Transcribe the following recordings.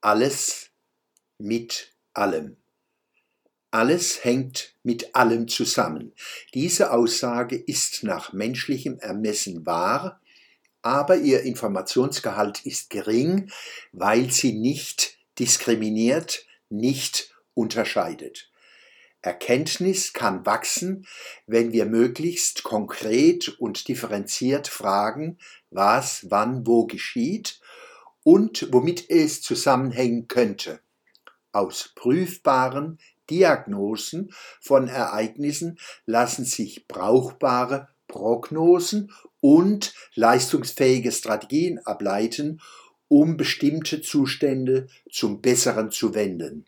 alles mit allem. Alles hängt mit allem zusammen. Diese Aussage ist nach menschlichem Ermessen wahr, aber ihr Informationsgehalt ist gering, weil sie nicht diskriminiert, nicht unterscheidet. Erkenntnis kann wachsen, wenn wir möglichst konkret und differenziert fragen, was wann wo geschieht und womit es zusammenhängen könnte. Aus prüfbaren Diagnosen von Ereignissen lassen sich brauchbare Prognosen und leistungsfähige Strategien ableiten, um bestimmte Zustände zum Besseren zu wenden.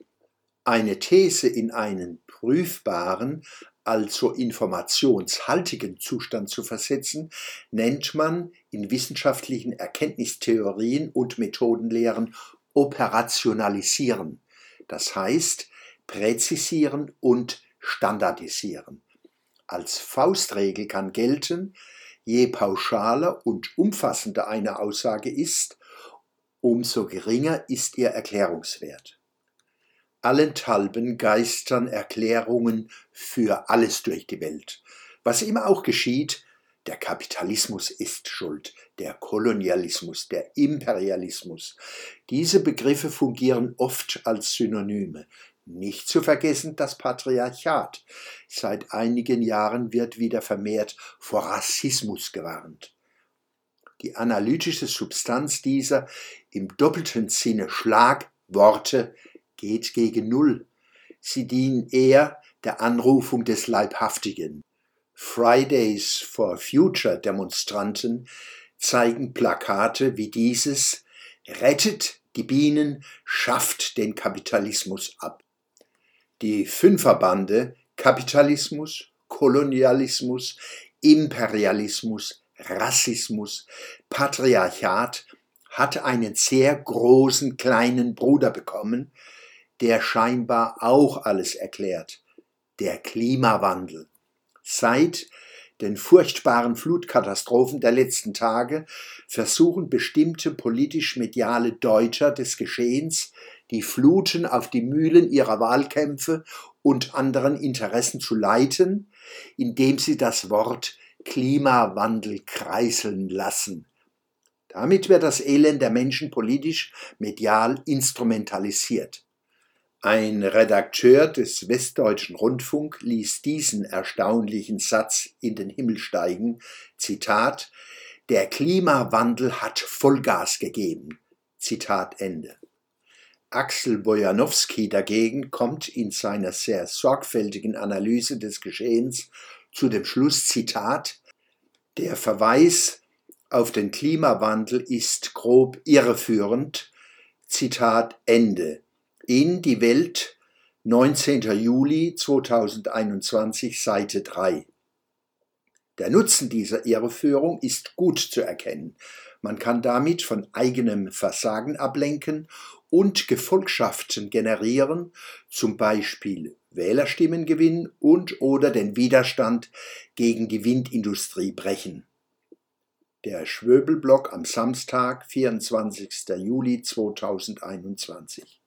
Eine These in einen prüfbaren, also informationshaltigen Zustand zu versetzen, nennt man in wissenschaftlichen Erkenntnistheorien und Methodenlehren operationalisieren, das heißt präzisieren und standardisieren. Als Faustregel kann gelten, je pauschaler und umfassender eine Aussage ist, umso geringer ist ihr Erklärungswert. Allenthalben geistern Erklärungen für alles durch die Welt. Was immer auch geschieht, der Kapitalismus ist schuld, der Kolonialismus, der Imperialismus. Diese Begriffe fungieren oft als Synonyme. Nicht zu vergessen das Patriarchat. Seit einigen Jahren wird wieder vermehrt vor Rassismus gewarnt. Die analytische Substanz dieser im doppelten Sinne Schlagworte geht gegen Null. Sie dienen eher der Anrufung des Leibhaftigen. Fridays for Future Demonstranten zeigen Plakate wie dieses Rettet die Bienen, schafft den Kapitalismus ab. Die Fünferbande Kapitalismus, Kolonialismus, Imperialismus, Rassismus, Patriarchat hat einen sehr großen kleinen Bruder bekommen, der scheinbar auch alles erklärt, der Klimawandel. Seit den furchtbaren Flutkatastrophen der letzten Tage versuchen bestimmte politisch-mediale Deuter des Geschehens, die Fluten auf die Mühlen ihrer Wahlkämpfe und anderen Interessen zu leiten, indem sie das Wort Klimawandel kreiseln lassen. Damit wird das Elend der Menschen politisch medial instrumentalisiert. Ein Redakteur des Westdeutschen Rundfunk ließ diesen erstaunlichen Satz in den Himmel steigen, Zitat, der Klimawandel hat Vollgas gegeben. Zitat Ende. Axel Bojanowski dagegen kommt in seiner sehr sorgfältigen Analyse des Geschehens zu dem Schluss, Zitat, der Verweis auf den Klimawandel ist grob irreführend, Zitat Ende in Die Welt, 19. Juli 2021, Seite 3. Der Nutzen dieser Irreführung ist gut zu erkennen. Man kann damit von eigenem Versagen ablenken und Gefolgschaften generieren, zum Beispiel Wählerstimmen gewinnen und oder den Widerstand gegen die Windindustrie brechen. Der Schwöbelblock am Samstag, 24. Juli 2021.